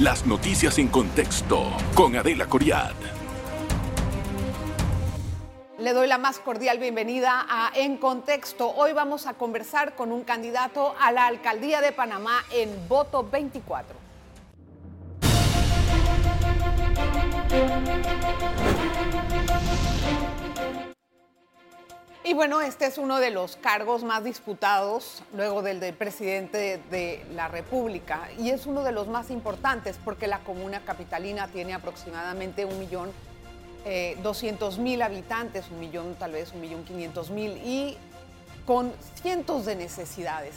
Las noticias en contexto con Adela Coriad. Le doy la más cordial bienvenida a En Contexto. Hoy vamos a conversar con un candidato a la alcaldía de Panamá en voto 24. Y bueno, este es uno de los cargos más disputados luego del de presidente de la República y es uno de los más importantes porque la comuna capitalina tiene aproximadamente un millón eh, doscientos mil habitantes, un millón tal vez, un millón quinientos mil y con cientos de necesidades.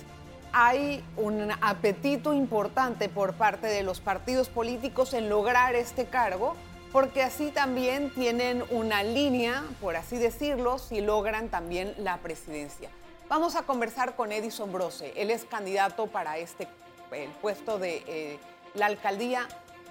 Hay un apetito importante por parte de los partidos políticos en lograr este cargo porque así también tienen una línea, por así decirlo, si logran también la presidencia. Vamos a conversar con Edison Brose. Él es candidato para este el puesto de eh, la alcaldía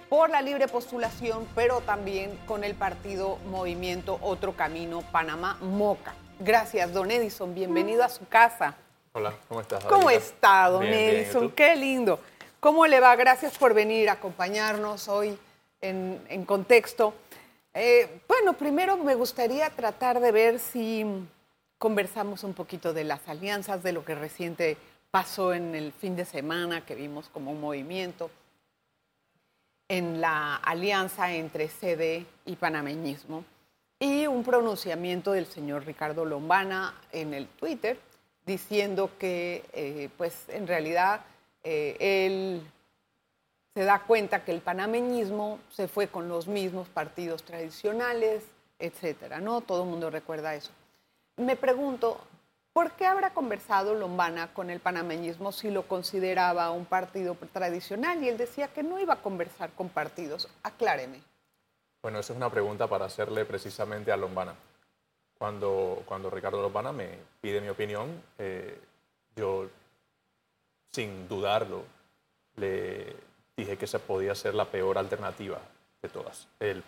por la libre postulación, pero también con el partido Movimiento Otro Camino Panamá Moca. Gracias, don Edison. Bienvenido a su casa. Hola, ¿cómo estás? ¿Cómo está, don Edison? Qué lindo. ¿Cómo le va? Gracias por venir a acompañarnos hoy en, contexto. Eh, bueno, primero me gustaría tratar de ver si conversamos un poquito de las alianzas, de lo que reciente pasó en el fin de semana, que vimos como un movimiento en la alianza entre CD y panameñismo, y un pronunciamiento del señor Ricardo Lombana en el Twitter diciendo que, eh, pues, en realidad eh, él se da cuenta que el panameñismo se fue con los mismos partidos tradicionales, etcétera, ¿no? Todo el mundo recuerda eso. Me pregunto, ¿por qué habrá conversado Lombana con el panameñismo si lo consideraba un partido tradicional y él decía que no iba a conversar con partidos? Acláreme. Bueno, esa es una pregunta para hacerle precisamente a Lombana. Cuando, cuando Ricardo Lombana me pide mi opinión, eh, yo, sin dudarlo, le, dije que esa podía ser la peor alternativa de todas. El,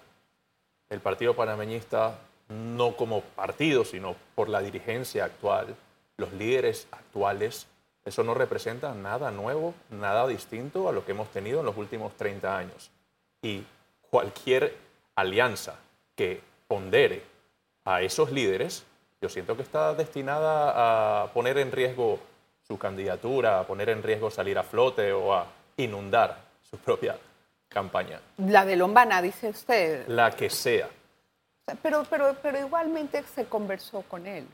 el Partido Panameñista, no como partido, sino por la dirigencia actual, los líderes actuales, eso no representa nada nuevo, nada distinto a lo que hemos tenido en los últimos 30 años. Y cualquier alianza que pondere a esos líderes, yo siento que está destinada a poner en riesgo su candidatura, a poner en riesgo salir a flote o a inundar su propia campaña. La de Lombana, dice usted. La que sea. Pero, pero, pero igualmente se conversó con él.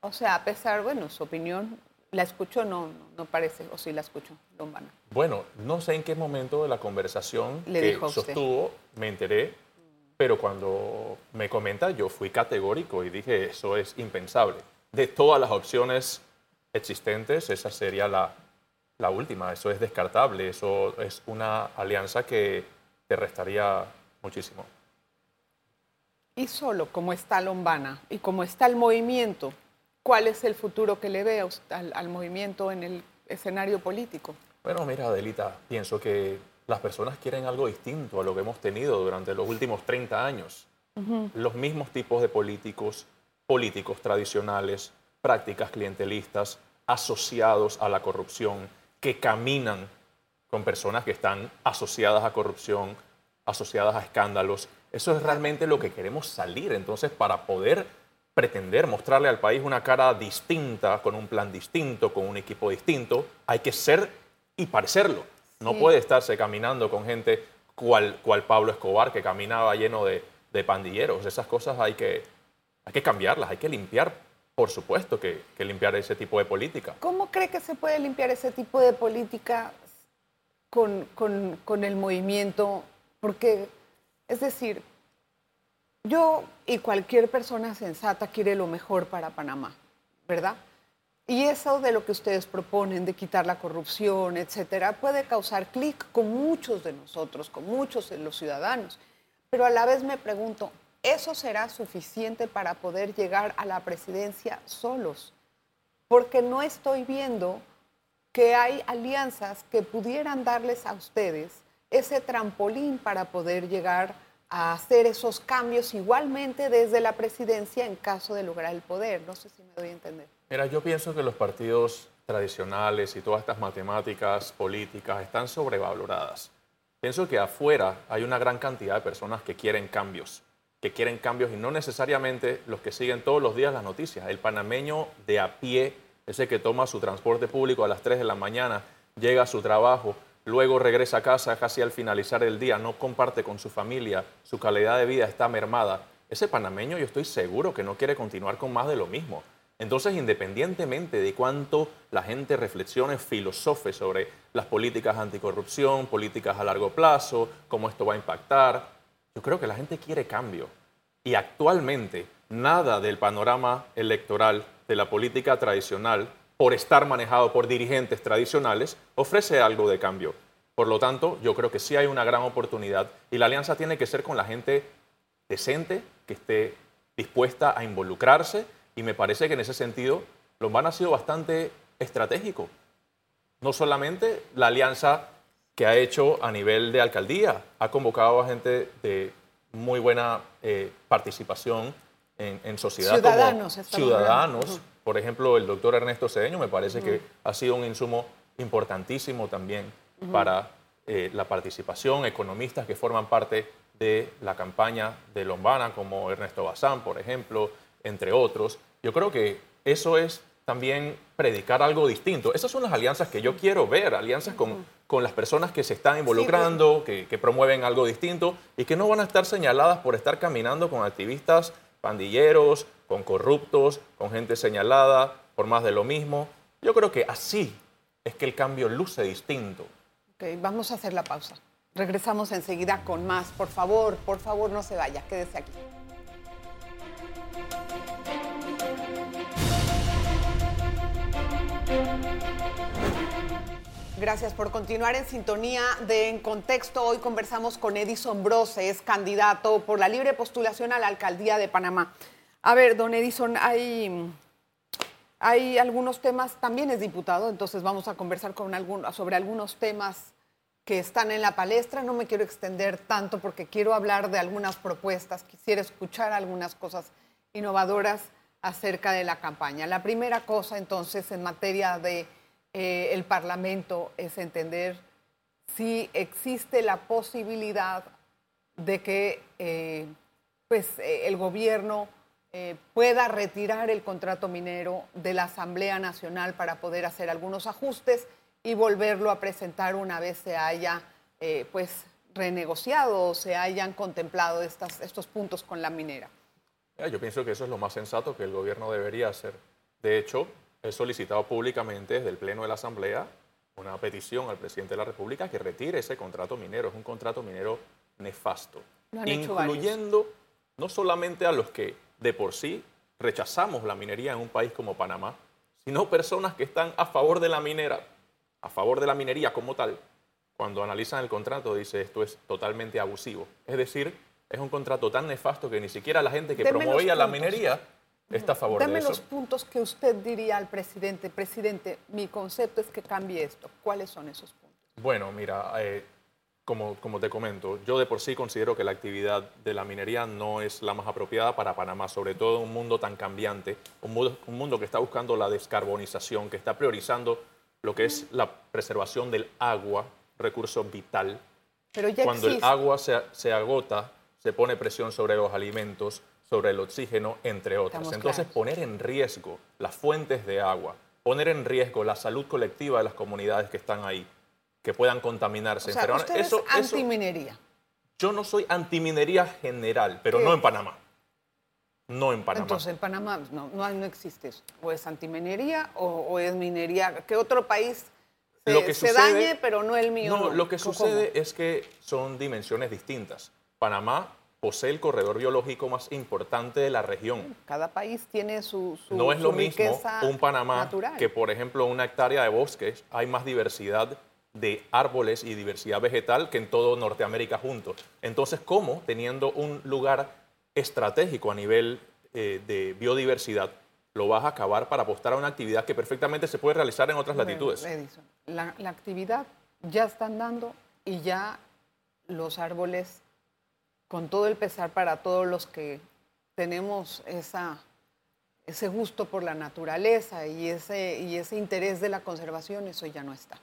O sea, a pesar, bueno, su opinión, ¿la escuchó? No, no, parece, o sí la escuchó, Lombana. Bueno, no sé en qué momento de la conversación Le que dijo sostuvo, me enteré, pero cuando me comenta, yo fui categórico y dije, eso es impensable. De todas las opciones existentes, esa sería la, la última. Eso es descartable, eso es una alianza que te restaría muchísimo. Y solo como está Lombana y como está el movimiento, ¿cuál es el futuro que le ve al, movimiento en el escenario político? Bueno, mira, Adelita, pienso que las personas quieren algo distinto a lo que hemos tenido durante los últimos 30 años. Los mismos tipos de políticos, políticos tradicionales, prácticas clientelistas, asociados a la corrupción, que caminan con personas que están asociadas a corrupción, asociadas a escándalos. Eso es realmente lo que queremos salir. Entonces, para poder pretender mostrarle al país una cara distinta, con un plan distinto, con un equipo distinto, hay que ser y parecerlo. No puede estarse caminando con gente cual, cual Pablo Escobar, que caminaba lleno de, de pandilleros. Esas cosas hay que, hay que cambiarlas, hay que limpiar por supuesto que, limpiar ese tipo de política. ¿Cómo cree que se puede limpiar ese tipo de política con, el movimiento? Porque, es decir, yo y cualquier persona sensata quiere lo mejor para Panamá, ¿verdad? Y eso de lo que ustedes proponen, de quitar la corrupción, etcétera, puede causar clic con muchos de nosotros, con muchos de los ciudadanos. Pero a la vez me pregunto, eso será suficiente para poder llegar a la presidencia solos, porque no estoy viendo que hay alianzas que pudieran darles a ustedes ese trampolín para poder llegar a hacer esos cambios igualmente desde la presidencia en caso de lograr el poder. No sé si me doy a entender. Mira, yo pienso que los partidos tradicionales y todas estas matemáticas políticas están sobrevaloradas. Pienso que afuera hay una gran cantidad de personas que quieren cambios, que quieren cambios y no necesariamente los que siguen todos los días las noticias. El panameño de a pie, ese que toma su transporte público a las 3 de la mañana, llega a su trabajo, luego regresa a casa casi al finalizar el día, no comparte con su familia, su calidad de vida está mermada. Ese panameño yo estoy seguro que no quiere continuar con más de lo mismo. Entonces, independientemente de cuánto la gente reflexione, filosofe sobre las políticas anticorrupción, políticas a largo plazo, cómo esto va a impactar, yo creo que la gente quiere cambio. Y actualmente nada del panorama electoral de la política tradicional por estar manejado por dirigentes tradicionales, ofrece algo de cambio. Por lo tanto, yo creo que sí hay una gran oportunidad y la alianza tiene que ser con la gente decente, que esté dispuesta a involucrarse y me parece que en ese sentido Lombana ha sido bastante estratégico. No solamente la alianza que ha hecho a nivel de alcaldía, ha convocado a gente de muy buena eh, participación en, sociedad ciudadanos, como ciudadanos, por ejemplo, el doctor Ernesto Cedeño me parece que ha sido un insumo importantísimo también para eh, la participación, economistas que forman parte de la campaña de Lombana, como Ernesto Bazán, por ejemplo, entre otros. Yo creo que eso es también predicar algo distinto. Esas son las alianzas que yo quiero ver, alianzas con, con las personas que se están involucrando, que, que, promueven algo distinto y que no van a estar señaladas por estar caminando con activistas pandilleros, con corruptos, con gente señalada, por más de lo mismo. Yo creo que así es que el cambio luce distinto. Ok, vamos a hacer la pausa. Regresamos enseguida con más. Por favor, por favor, no se vaya, quédese aquí. Gracias por continuar en sintonía de En Contexto. Hoy conversamos con Edison Brose, es candidato por la libre postulación a la alcaldía de Panamá. A ver, don Edison, hay, hay algunos temas, también es diputado, entonces vamos a conversar con sobre algunos temas que están en la palestra. No me quiero extender tanto porque quiero hablar de algunas propuestas, quisiera escuchar algunas cosas innovadoras acerca de la campaña. La primera cosa, entonces, en materia de eh, el Parlamento es entender si existe la posibilidad de que eh, pues, eh, el gobierno pueda retirar el contrato minero de la Asamblea Nacional para poder hacer algunos ajustes y volverlo a presentar una vez se haya pues, renegociado o se hayan contemplado estas, estos puntos con la minera. Yo pienso que eso es lo más sensato que el gobierno debería hacer. De hecho, he solicitado públicamente desde el Pleno de la Asamblea una petición al presidente de la República que retire ese contrato minero. Es un contrato minero nefasto, incluyendo no solamente a los que de por sí rechazamos la minería en un país como Panamá, sino personas que están a favor de la minera, a favor de la minería como tal. Cuando analizan el contrato dice esto es totalmente abusivo. Es decir, es un contrato tan nefasto que ni siquiera la gente que promovía la minería está a favor Dame de eso. los puntos que usted diría al presidente. Presidente, mi concepto es que cambie esto. ¿Cuáles son esos puntos? Bueno, mira, eh, como, como te comento, yo de por sí considero que la actividad de la minería no es la más apropiada para Panamá, sobre todo en un mundo tan cambiante, un mundo, un mundo que está buscando la descarbonización, que está priorizando lo que es la preservación del agua, recurso vital. Pero ya Cuando el agua se, se agota, se pone presión sobre los alimentos, sobre el oxígeno, entre otras. Entonces, poner en riesgo las fuentes de agua, poner en riesgo la salud colectiva de las comunidades que están ahí, que puedan contaminarse. O sea, usted eso, es antiminería. yo no soy antiminería general, pero no en Panamá. No en Panamá. Entonces, en Panamá no, no, existe eso. O es antiminería o, es minería. ¿Qué otro país se, lo que dañe, pero no el mío? No, lo que sucede es que son dimensiones distintas. Panamá posee el corredor biológico más importante de la región. Cada país tiene su, su No es lo mismo un Panamá que, por ejemplo, una hectárea de bosques, hay más diversidad de árboles y diversidad vegetal que en todo Norteamérica juntos. Entonces, ¿cómo, teniendo un lugar estratégico a nivel eh, de biodiversidad, lo vas a acabar para apostar a una actividad que perfectamente se puede realizar en otras latitudes? la, la actividad ya están dando y ya los árboles con todo el pesar para todos los que tenemos esa, ese gusto por la naturaleza y ese, y ese interés de la conservación, eso ya no está.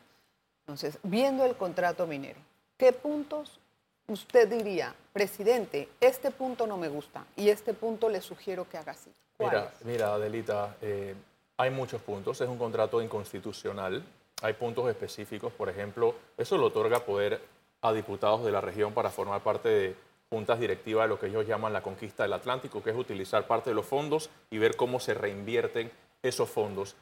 Entonces, viendo el contrato minero, ¿qué puntos usted diría, presidente, este punto no me gusta y este punto le sugiero que haga así? Mira, mira, Adelita, eh, hay muchos puntos. Es un contrato inconstitucional. Hay puntos específicos, por ejemplo, eso le otorga poder a diputados de la región para formar parte de juntas directivas de lo que ellos llaman la conquista del Atlántico, que es utilizar parte de los fondos y ver cómo se reinvierten esos fondos.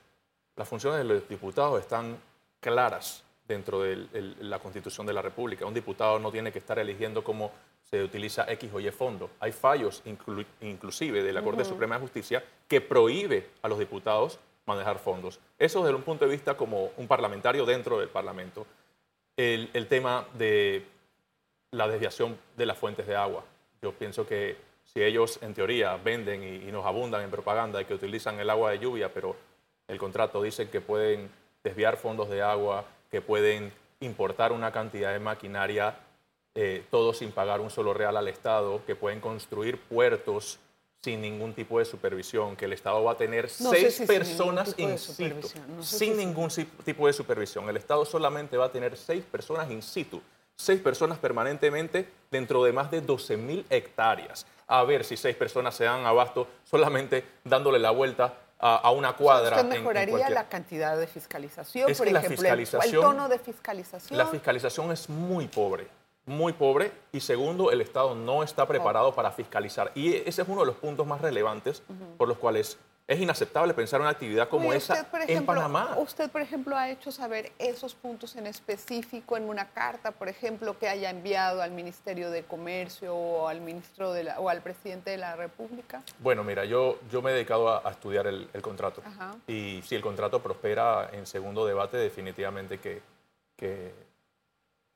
Las funciones de los diputados están claras dentro de la Constitución de la República. Un diputado no tiene que estar eligiendo cómo se utiliza X o Y fondo. Hay fallos inclusive de la Corte Suprema de Justicia que prohíbe a los diputados manejar fondos. Eso desde un punto de vista como un parlamentario dentro del Parlamento. El, tema de la desviación de las fuentes de agua. Yo pienso que si ellos en teoría venden y, y nos abundan en propaganda y que utilizan el agua de lluvia, pero el contrato dice que pueden desviar fondos de agua, que pueden importar una cantidad de maquinaria, eh, todo sin pagar un solo real al Estado, que pueden construir puertos sin ningún tipo de supervisión, que el Estado va a tener seis personas in situ, sin ningún tipo de supervisión. El Estado solamente va a tener seis personas in situ, seis personas permanentemente dentro de más de 12.000 hectáreas. A ver si seis personas se dan abasto solamente dándole la vuelta a, una cuadra. ¿Usted mejoraría la cantidad de fiscalización, por ejemplo, el tono de fiscalización? La fiscalización es muy pobre, muy pobre, y segundo, el Estado no está preparado para fiscalizar. Y ese es uno de los puntos más relevantes por los cuales es inaceptable pensar una actividad como esa en Panamá. Usted, por ejemplo, ha hecho saber esos puntos en específico en una carta, por ejemplo, que haya enviado al Ministerio de Comercio o al ministro de o al presidente de la República. Bueno, mira, yo, yo me he dedicado a, estudiar el, contrato. Y si el contrato prospera en segundo debate, definitivamente que, que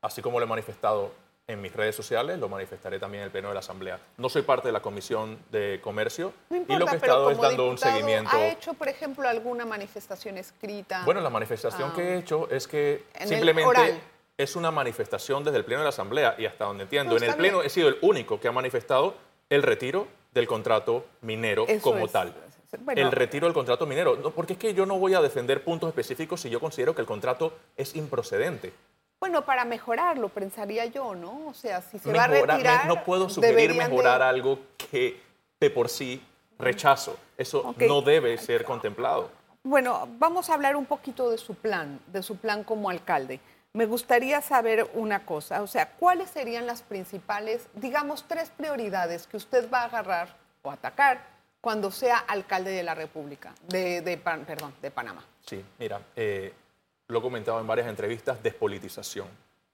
así como lo he manifestado en mis redes sociales, lo manifestaré también en el Pleno de la Asamblea. No soy parte de la Comisión de Comercio y lo que he estado es dando un seguimiento. ¿Ha hecho, por ejemplo, alguna manifestación escrita? Bueno, la manifestación que he ah. hecho es que simplemente es una manifestación desde el Pleno de la Asamblea y hasta donde entiendo. en el Pleno he sido el único que ha manifestado el retiro del contrato minero como tal. el retiro del contrato minero. porque es que yo no voy a defender puntos específicos si yo considero que el contrato es improcedente. Bueno, para mejorarlo, pensaría yo, ¿no? O sea, si se va a retirar... no puedo sugerir mejorar algo que de por sí rechazo. Eso no debe ser contemplado. Bueno, vamos a hablar un poquito de su plan, de su plan como alcalde. Me gustaría saber una cosa, o sea, ¿cuáles serían las principales, digamos, tres prioridades que usted va a agarrar o atacar cuando sea alcalde de la República, de, perdón, de Panamá? Sí, mira, eh, lo he comentado en varias entrevistas, despolitización.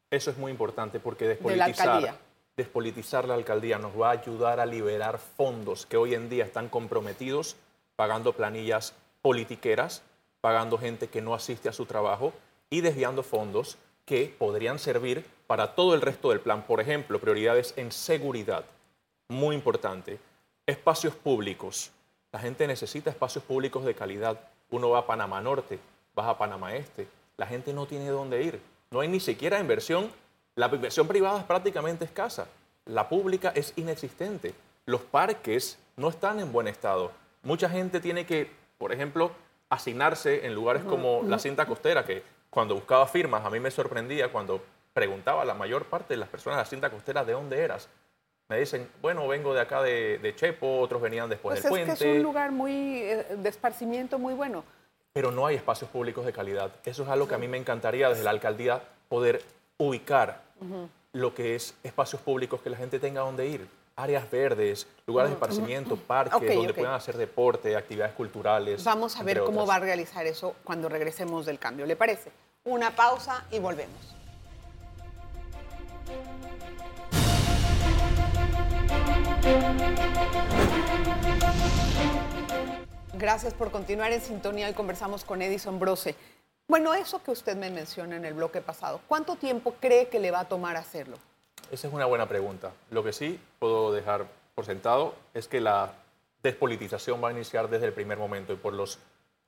Eso es muy importante porque despolitizar, la despolitizar la alcaldía nos va a ayudar a liberar fondos que hoy en día están comprometidos pagando planillas politiqueras, pagando gente que no asiste a su trabajo y desviando fondos que podrían servir para todo el resto del plan. Por ejemplo, prioridades en seguridad, muy importante. Espacios públicos. La gente necesita espacios públicos de calidad. Uno va a Panamá Norte, va a Panamá Este, la gente no tiene dónde ir. No hay ni siquiera inversión. La inversión privada es prácticamente escasa. La pública es inexistente. Los parques no están en buen estado. Mucha gente tiene que, por ejemplo, asignarse en lugares como la cinta costera, que cuando buscaba firmas a mí me sorprendía cuando preguntaba a la mayor parte de las personas de la cinta costera de dónde eras. Me dicen, bueno, vengo de acá de, Chepo, otros venían después pues del puente. Es que es un lugar muy eh, de esparcimiento muy bueno pero no hay espacios públicos de calidad. Eso es algo que a mí me encantaría desde la alcaldía poder ubicar lo que es espacios públicos que la gente tenga donde ir. Áreas verdes, lugares de esparcimiento, parques donde puedan hacer deporte, actividades culturales. Vamos a ver cómo va a realizar eso cuando regresemos del cambio. ¿Le parece? Una pausa y volvemos. Gracias por continuar en sintonía y conversamos con Edison Brose. Bueno, eso que usted me menciona en el bloque pasado, ¿cuánto tiempo cree que le va a tomar hacerlo? Esa es una buena pregunta. Lo que sí puedo dejar por sentado es que la despolitización va a iniciar desde el primer momento y por los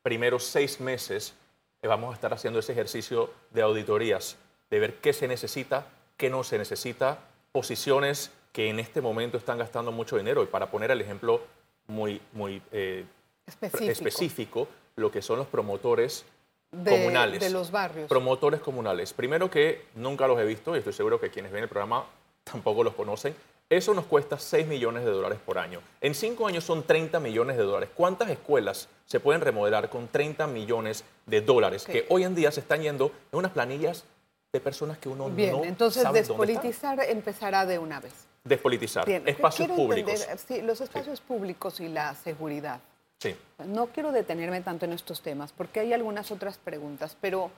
primeros seis meses eh, vamos a estar haciendo ese ejercicio de auditorías, de ver qué se necesita, qué no se necesita, posiciones que en este momento están gastando mucho dinero. Y para poner el ejemplo muy, muy eh, específico. lo que son los promotores comunales. De los barrios. Promotores comunales. Primero que nunca los he visto y estoy seguro que quienes ven el programa tampoco los conocen. Eso nos cuesta 6 millones de dólares por año. En 5 años son 30 millones de dólares. ¿Cuántas escuelas se pueden remodelar con 30 millones de dólares que hoy en día se están yendo en unas planillas de personas que uno Bien, no entonces sabe despolitizar empezará de una vez. Despolitizar. Bien, espacios públicos. entender, sí, los espacios públicos y la seguridad. Sí. No quiero detenerme tanto en estos temas porque hay algunas otras preguntas, pero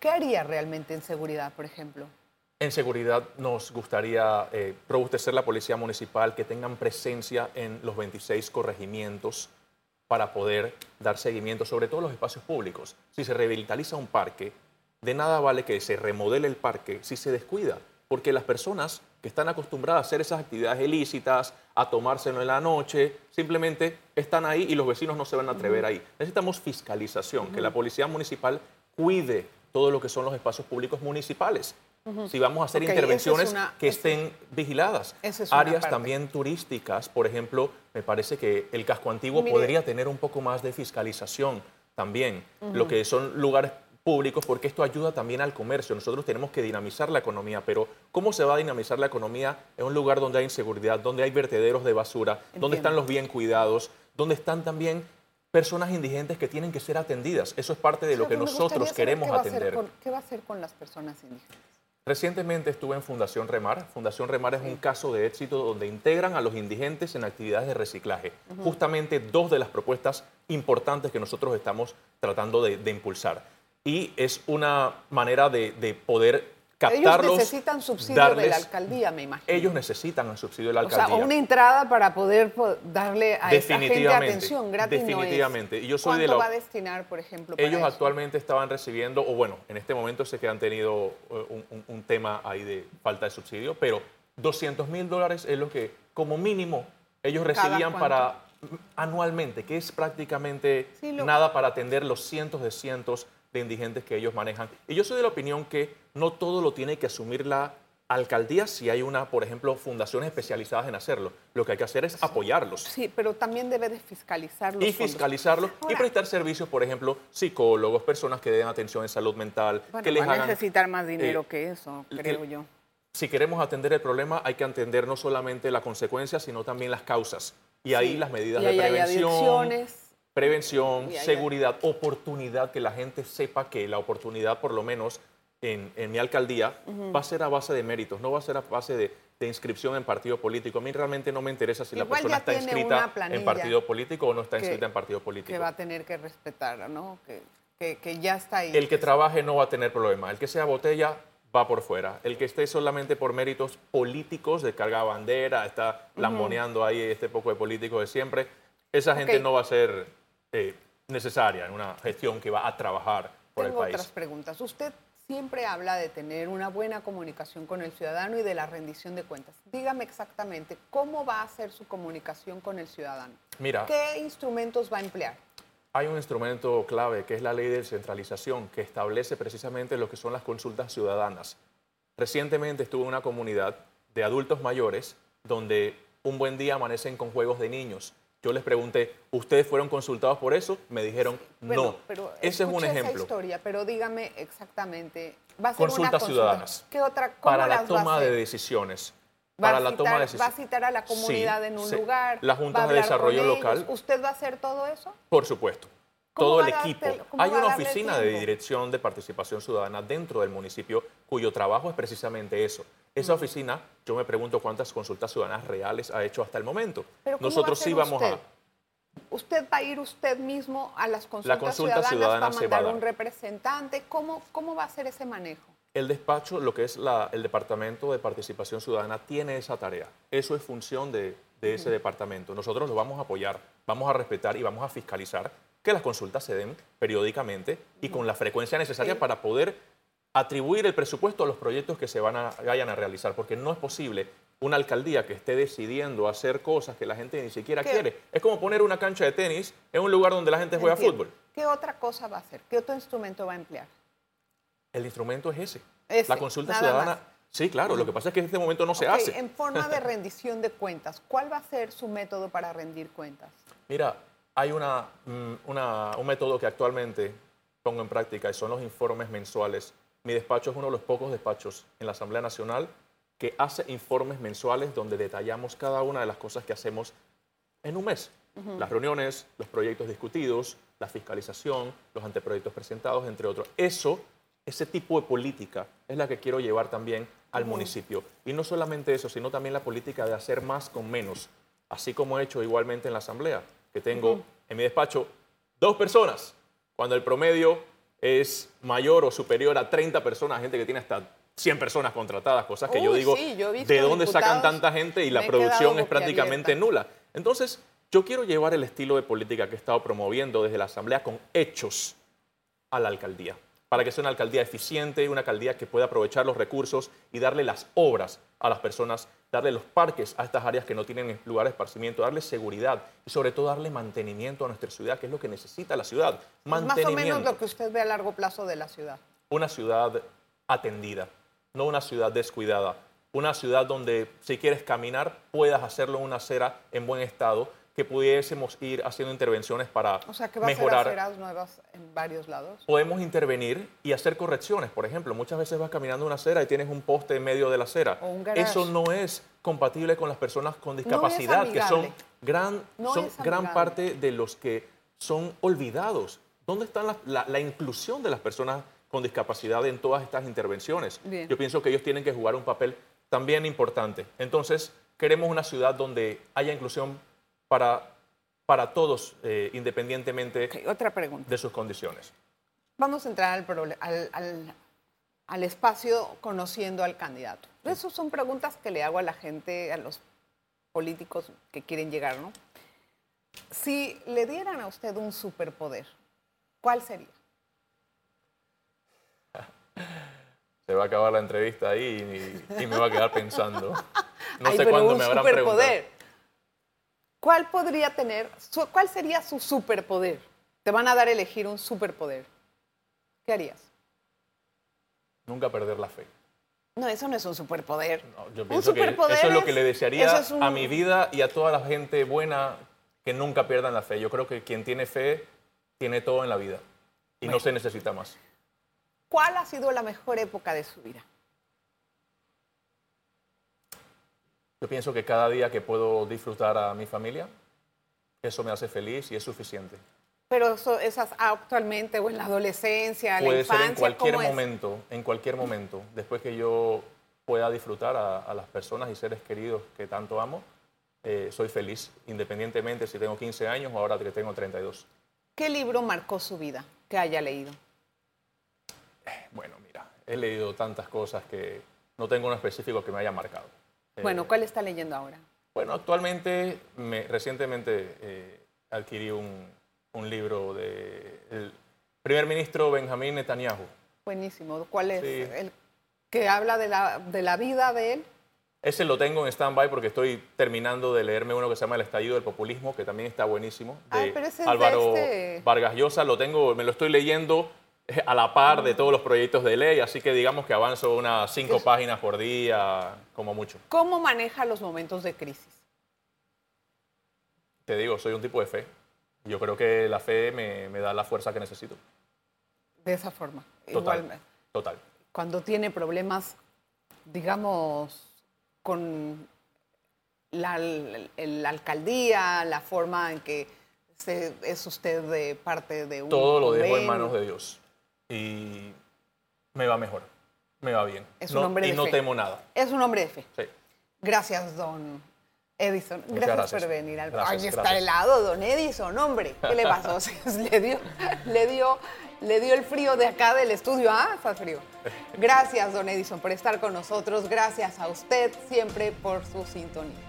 ¿qué haría realmente en seguridad, por ejemplo? En seguridad nos gustaría eh, robustecer la policía municipal, que tengan presencia en los 26 corregimientos para poder dar seguimiento, sobre todo en los espacios públicos. Si se revitaliza un parque, de nada vale que se remodele el parque si se descuida, porque las personas que están acostumbradas a hacer esas actividades ilícitas, a tomárselo en la noche, simplemente están ahí y los vecinos no se van a atrever ahí. Necesitamos fiscalización, que la policía municipal cuide todo lo que son los espacios públicos municipales. Si vamos a hacer intervenciones que estén vigiladas. Áreas también turísticas, por ejemplo, me parece que el casco antiguo podría tener un poco más de fiscalización también, lo que son lugares públicos, porque esto ayuda también al comercio. Nosotros tenemos que dinamizar la economía, pero ¿cómo se va a dinamizar la economía en un lugar donde hay inseguridad, donde hay vertederos de basura, donde están los bien cuidados, donde están también personas indigentes que tienen que ser atendidas? Eso es parte de lo que nosotros queremos atender. ¿Qué va a hacer con las personas indígenas? Recientemente estuve en Fundación Remar. Fundación Remar es un caso de éxito donde integran a los indigentes en actividades de reciclaje. Justamente dos de las propuestas importantes que nosotros estamos tratando de, impulsar. Y es una manera de, de poder captarlos. Ellos necesitan subsidio de la alcaldía, me imagino. Ellos necesitan el subsidio de la alcaldía. O sea, una entrada para poder darle a esa gente atención gratis Definitivamente. Y yo soy ¿Cuánto va a destinar, por ejemplo, para Ellos actualmente estaban recibiendo, o bueno, en este momento sé que han tenido eh, un, tema ahí de falta de subsidio, pero 200 mil dólares es lo que, como mínimo, ellos recibían para anualmente, que es prácticamente nada para atender los cientos de cientos de indigentes que ellos manejan. Y yo soy de la opinión que no todo lo tiene que asumir la alcaldía si hay una, por ejemplo, fundaciones especializadas en hacerlo. Lo que hay que hacer es apoyarlos. Sí, pero también debe de fiscalizarlos. Y fiscalizarlos y prestar servicios, por ejemplo, psicólogos, personas que den atención en salud mental. que les va a necesitar más dinero eh, que eso, creo yo. Si queremos atender el problema, hay que atender no solamente la consecuencia, sino también las causas. Y ahí las medidas de prevención prevención, seguridad, oportunidad, que la gente sepa que la oportunidad, por lo menos en, mi alcaldía, va a ser a base de méritos, no va a ser a base de, inscripción en partido político. A mí realmente no me interesa si la persona está inscrita en partido político o no está inscrita en partido político. Que va a tener que respetar, ¿no? Que, que, ya está ahí. El que trabaje no va a tener problema. El que sea botella va por fuera. El que esté solamente por méritos políticos, de carga bandera, está lamboneando ahí este poco de políticos de siempre, esa gente no va a ser eh, necesaria en una gestión que va a trabajar por el país. otras preguntas. Usted siempre habla de tener una buena comunicación con el ciudadano y de la rendición de cuentas. Dígame exactamente cómo va a ser su comunicación con el ciudadano. Mira, ¿qué instrumentos va a emplear? Hay un instrumento clave que es la ley de descentralización que establece precisamente lo que son las consultas ciudadanas. Recientemente estuve en una comunidad de adultos mayores donde un buen día amanecen con juegos de niños yo les pregunté, ¿ustedes fueron consultados por eso? Me dijeron, no. Pero Ese es un ejemplo. Esa historia, pero dígame exactamente. ¿va a ser Consultas ciudadanas. ¿Qué otra, para la toma de decisiones. Para la toma de decisiones. ¿Va a citar a la comunidad en un lugar? La Junta de Desarrollo Local. ¿Usted va a hacer todo eso? Por supuesto todo el equipo. Hay una oficina de dirección de participación ciudadana dentro del municipio cuyo trabajo es precisamente eso. Esa oficina, yo me pregunto cuántas consultas ciudadanas reales ha hecho hasta el momento. Nosotros sí vamos a... ¿Usted va a ir usted mismo a las consultas La consulta ciudadanas ciudadana para mandar un representante? ¿Cómo, ¿Cómo va a ser ese manejo? El despacho, lo que es el Departamento de Participación Ciudadana, tiene esa tarea. Eso es función de, ese departamento. Nosotros lo vamos a apoyar, vamos a respetar y vamos a fiscalizar que las consultas se den periódicamente y con la frecuencia necesaria para poder atribuir el presupuesto a los proyectos que se van a, vayan a realizar, porque no es posible una alcaldía que esté decidiendo hacer cosas que la gente ni siquiera quiere. Es como poner una cancha de tenis en un lugar donde la gente juega fútbol. ¿Qué otra cosa va a hacer? ¿Qué otro instrumento va a emplear? El instrumento es ese. la consulta ciudadana. Sí, claro, lo que pasa es que en este momento no se hace. En forma de rendición de cuentas, ¿cuál va a ser su método para rendir cuentas? Mira, hay mm, una, un método que actualmente pongo en práctica y son los informes mensuales. Mi despacho es uno de los pocos despachos en la Asamblea Nacional que hace informes mensuales donde detallamos cada una de las cosas que hacemos en un mes. Las reuniones, los proyectos discutidos, la fiscalización, los anteproyectos presentados, entre otros. Eso, ese tipo de política es la que quiero llevar también al municipio. Y no solamente eso, sino también la política de hacer más con menos, así como he hecho igualmente en la Asamblea, que tengo en mi despacho dos personas, cuando el promedio es mayor o superior a 30 personas, gente que tiene hasta 100 personas contratadas, cosas que yo digo, ¿de dónde sacan tanta gente? Y la producción es prácticamente nula. Entonces, yo quiero llevar el estilo de política que he estado promoviendo desde la Asamblea con hechos a la alcaldía, para que sea una alcaldía eficiente, una alcaldía que pueda aprovechar los recursos y darle las obras a las personas, darle los parques a estas áreas que no tienen lugar de esparcimiento, darle seguridad y sobre todo darle mantenimiento a nuestra ciudad, que es lo que necesita la ciudad. Mantenimiento. Más o menos lo que usted ve a largo plazo de la ciudad. Una ciudad atendida, no una ciudad descuidada, una ciudad donde si quieres caminar puedas hacerlo en una acera en buen estado, que pudiésemos ir haciendo intervenciones para o sea, que va mejorar. A aceras nuevas en varios lados. Podemos intervenir y hacer correcciones. Por ejemplo, muchas veces vas caminando una acera y tienes un poste en medio de la acera. O un Eso no es compatible con las personas con discapacidad, que son gran, son gran parte de los que son olvidados. ¿Dónde está la, la, inclusión de las personas con discapacidad en todas estas intervenciones? Yo pienso que ellos tienen que jugar un papel también importante. Entonces, queremos una ciudad donde haya inclusión para, para todos, eh, independientemente otra pregunta. de sus condiciones. Vamos a entrar al, al, al, espacio conociendo al candidato. Esas son preguntas que le hago a la gente, a los políticos que quieren llegar, ¿no? Si le dieran a usted un superpoder, ¿cuál sería? Se va a acabar la entrevista ahí y, me va a quedar pensando. No sé cuándo me habrán preguntado. ¿Cuál podría tener, cuál sería su superpoder? Te van a dar a elegir un superpoder. ¿Qué harías? Nunca perder la fe. No, eso no es un superpoder. yo pienso que eso es lo que le desearía a mi vida y a toda la gente buena que nunca pierdan la fe. Yo creo que quien tiene fe tiene todo en la vida y no se necesita más. ¿Cuál ha sido la mejor época de su vida? Yo pienso que cada día que puedo disfrutar a mi familia, eso me hace feliz y es suficiente. Pero eso, esas actualmente o en la adolescencia, en la infancia, ser en cualquier momento, en cualquier momento, después que yo pueda disfrutar a, las personas y seres queridos que tanto amo, eh, soy feliz, independientemente si tengo 15 años o ahora que tengo 32. ¿Qué libro marcó su vida que haya leído? Bueno, mira, he leído tantas cosas que no tengo uno específico que me haya marcado. Bueno, ¿cuál está leyendo ahora? Bueno, actualmente, me, recientemente eh, adquirí un, un libro del primer ministro Benjamín Netanyahu. Buenísimo. ¿Cuál es? ¿El que habla de la, de la vida de él? Ese lo tengo en stand-by porque estoy terminando de leerme uno que se llama El estallido del populismo, que también está buenísimo. De pero ese Álvaro este... Vargas Llosa. Lo tengo, me lo estoy leyendo a la par de todos los proyectos de ley, así que digamos que avanzo unas cinco páginas por día, como mucho. ¿Cómo maneja los momentos de crisis? Te digo, soy un tipo de fe. Yo creo que la fe me, da la fuerza que necesito. De esa forma. Total. Total. Cuando tiene problemas, digamos, con la, la alcaldía, la forma en que es usted de parte de un. Todo lo dejo en manos de Dios y me va mejor, me va bien. Es un hombre y no temo nada. Es un hombre de fe. Sí. Gracias, don Edison. Gracias, por venir al gracias, Ahí está helado, don Edison, hombre. ¿Qué le pasó? le, dio, le, dio, le dio el frío de acá del estudio. Ah, está frío. Gracias, don Edison, por estar con nosotros. Gracias a usted siempre por su sintonía.